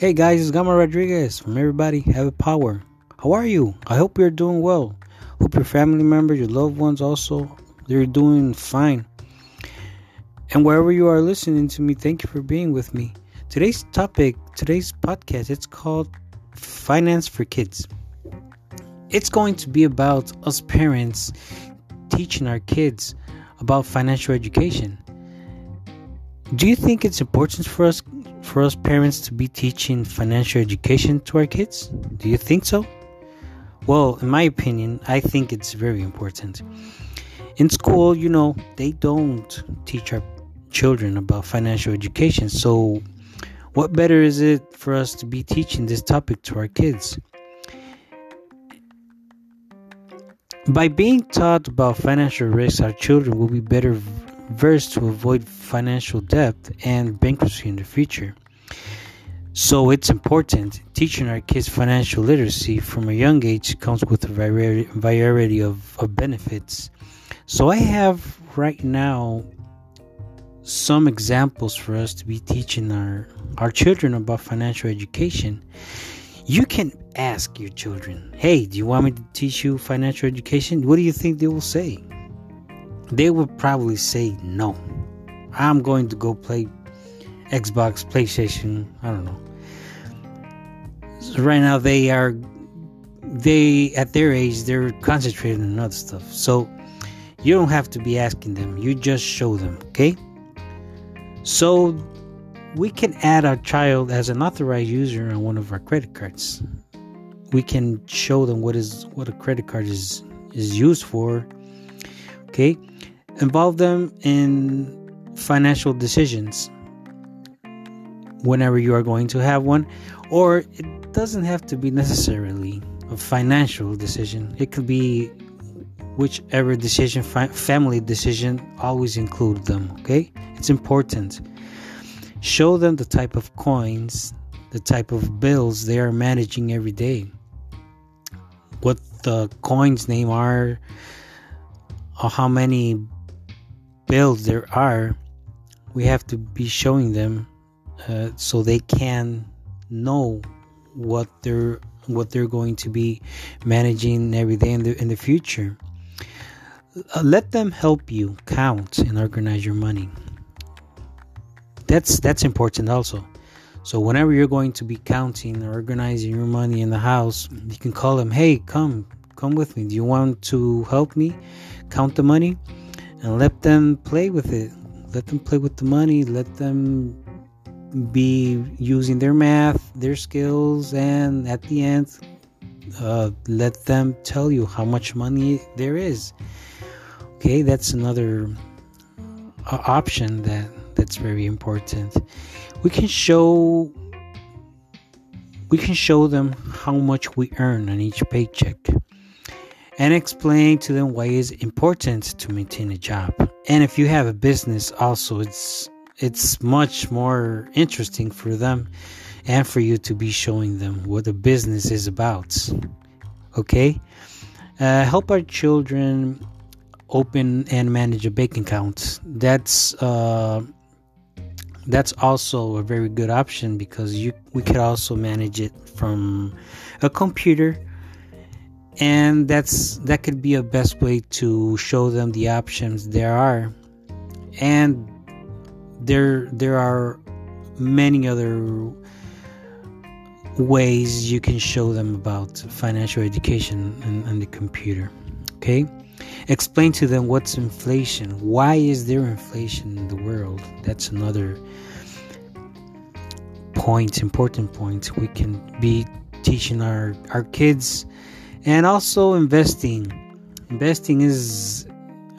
Hey guys, it's Gama Rodriguez from Everybody Have a Power. How are you? I hope you're doing well. Hope your family members, your loved ones also, they're doing fine. And wherever you are listening to me, thank you for being with me. Today's topic, today's podcast, it's called Finance for Kids. It's going to be about us parents teaching our kids about financial education. Do you think it's important for us for us parents to be teaching financial education to our kids? Do you think so? Well, in my opinion, I think it's very important. In school, you know, they don't teach our children about financial education. So, what better is it for us to be teaching this topic to our kids? By being taught about financial risks, our children will be better versed to avoid financial debt and bankruptcy in the future. So it's important teaching our kids financial literacy from a young age comes with a variety of, of benefits. So I have right now some examples for us to be teaching our, our children about financial education. You can ask your children, hey, do you want me to teach you financial education? What do you think they will say? They would probably say no. I'm going to go play Xbox, PlayStation, I don't know. So right now they are they at their age they're concentrating on other stuff. So you don't have to be asking them. You just show them, okay? So we can add our child as an authorized user on one of our credit cards. We can show them what is what a credit card is is used for. Okay? Involve them in financial decisions whenever you are going to have one, or it doesn't have to be necessarily a financial decision. It could be whichever decision, family decision, always include them, okay? It's important. Show them the type of coins, the type of bills they are managing every day, what the coins name are, how many bills there are. We have to be showing them uh, so they can know what they're what they're going to be managing every day in the in the future. Uh, let them help you count and organize your money. That's that's important also. So whenever you're going to be counting or organizing your money in the house, you can call them, "Hey, come, come with me. Do you want to help me count the money?" And let them play with it. Let them play with the money. Let them be using their math, their skills, and at the end, uh, let them tell you how much money there is. Okay, that's another uh, option that that's very important. We can show we can show them how much we earn on each paycheck and explain to them why it's important to maintain a job. And if you have a business also it's it's much more interesting for them and for you to be showing them what the business is about. Okay? Uh, help our children open and manage a bank account. That's uh, that's also a very good option because you we could also manage it from a computer and that's that could be a best way to show them the options there are. And there there are many other ways you can show them about financial education and, the computer okay? Explain to them what's inflation. Why is there inflation in the world? That's another point important point we can be teaching our our kids and also investing. Investing is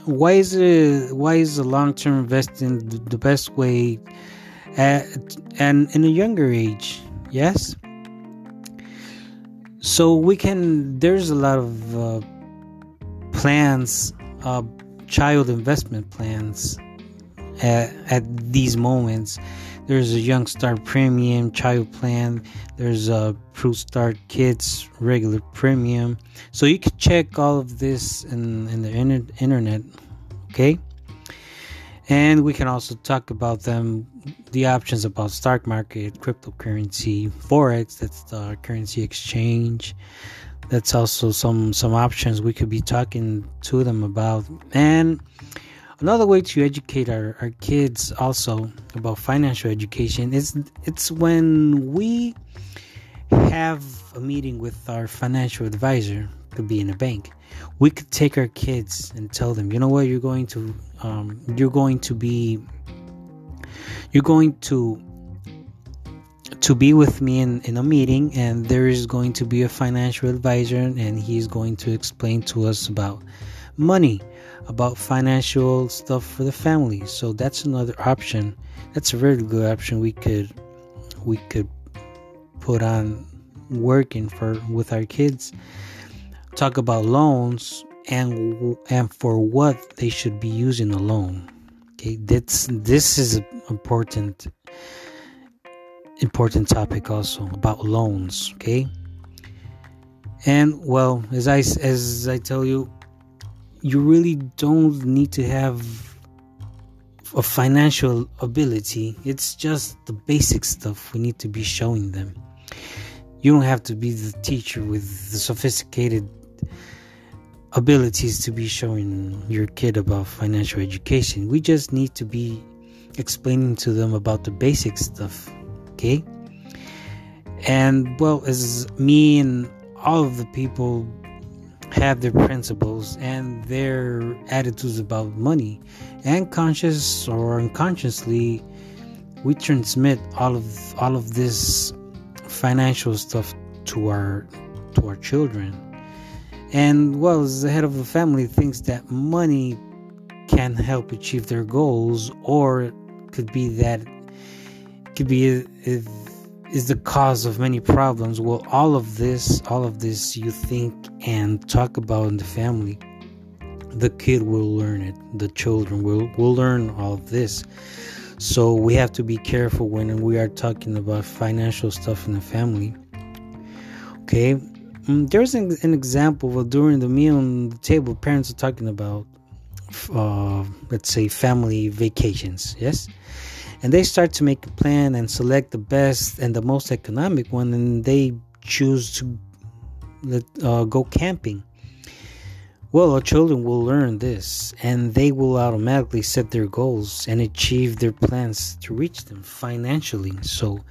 why is it why is the long term investing the best way at and in a younger age? Yes. So we can there's a lot of uh, plans uh, child investment plans at, at these moments there's a young start premium child plan there's uh, a Fruit Start Kids regular premium. So you can check all of this in, in the internet, okay? and we can also talk about them the options about stock market cryptocurrency forex that's the currency exchange that's also some some options we could be talking to them about and another way to educate our, our kids also about financial education is it's when we have a meeting with our financial advisor could be in a bank. We could take our kids and tell them you know what? You're going to um, you're going to be you're going to to be with me in, in a meeting and there is going to be a financial advisor and he's going to explain to us about money about financial stuff for the family. So that's another option. That's a very good option we could we could put on working for with our kids. Talk about loans and and for what they should be using a loan. Okay that's this is important important topic also about loans okay? And well as i as i tell you you really don't need to have a financial ability. It's just the basic stuff we need to be showing them. You don't have to be the teacher with the sophisticated abilities to be showing your kid about financial education. We just need to be explaining to them about the basic stuff okay? And well as me and all of the people have their principles and their attitudes about money and conscious or unconsciously we transmit all of all of this financial stuff to our to our children. And well as the head of the family thinks that money can help achieve their goals or could be that could be is the cause of many problems. Well, all of this, all of this, you think and talk about in the family, the kid will learn it. The children will will learn all of this. So we have to be careful when we are talking about financial stuff in the family. Okay, mm, there's an, an example. Well, during the meal on the table, parents are talking about, uh, let's say, family vacations. Yes and they start to make a plan and select the best and the most economic one and they choose to uh, go camping. Well our children will learn this and they will automatically set their goals and achieve their plans to reach them financially. So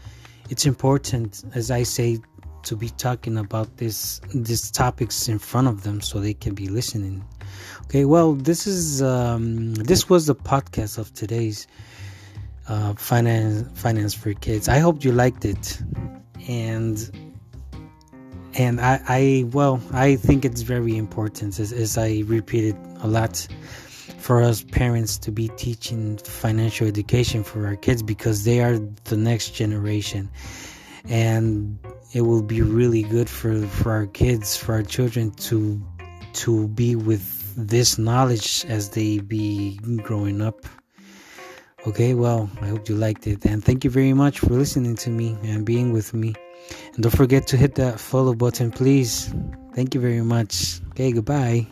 it's important as i say to be talking about this these topics in front of them so they can be listening. Okay well this is um, this was the podcast of today's uh, finance finance for kids. I hope you liked it, and and I, I well I think it's very important. As, as I repeated a lot for us parents to be teaching financial education for our kids because they are the next generation. And it will be really good for for our kids for our children to to be with this knowledge as they be growing up Okay, well, I hope you liked it. And thank you very much for listening to me and being with me. And don't forget to hit that follow button, please. Thank you very much. Okay, goodbye.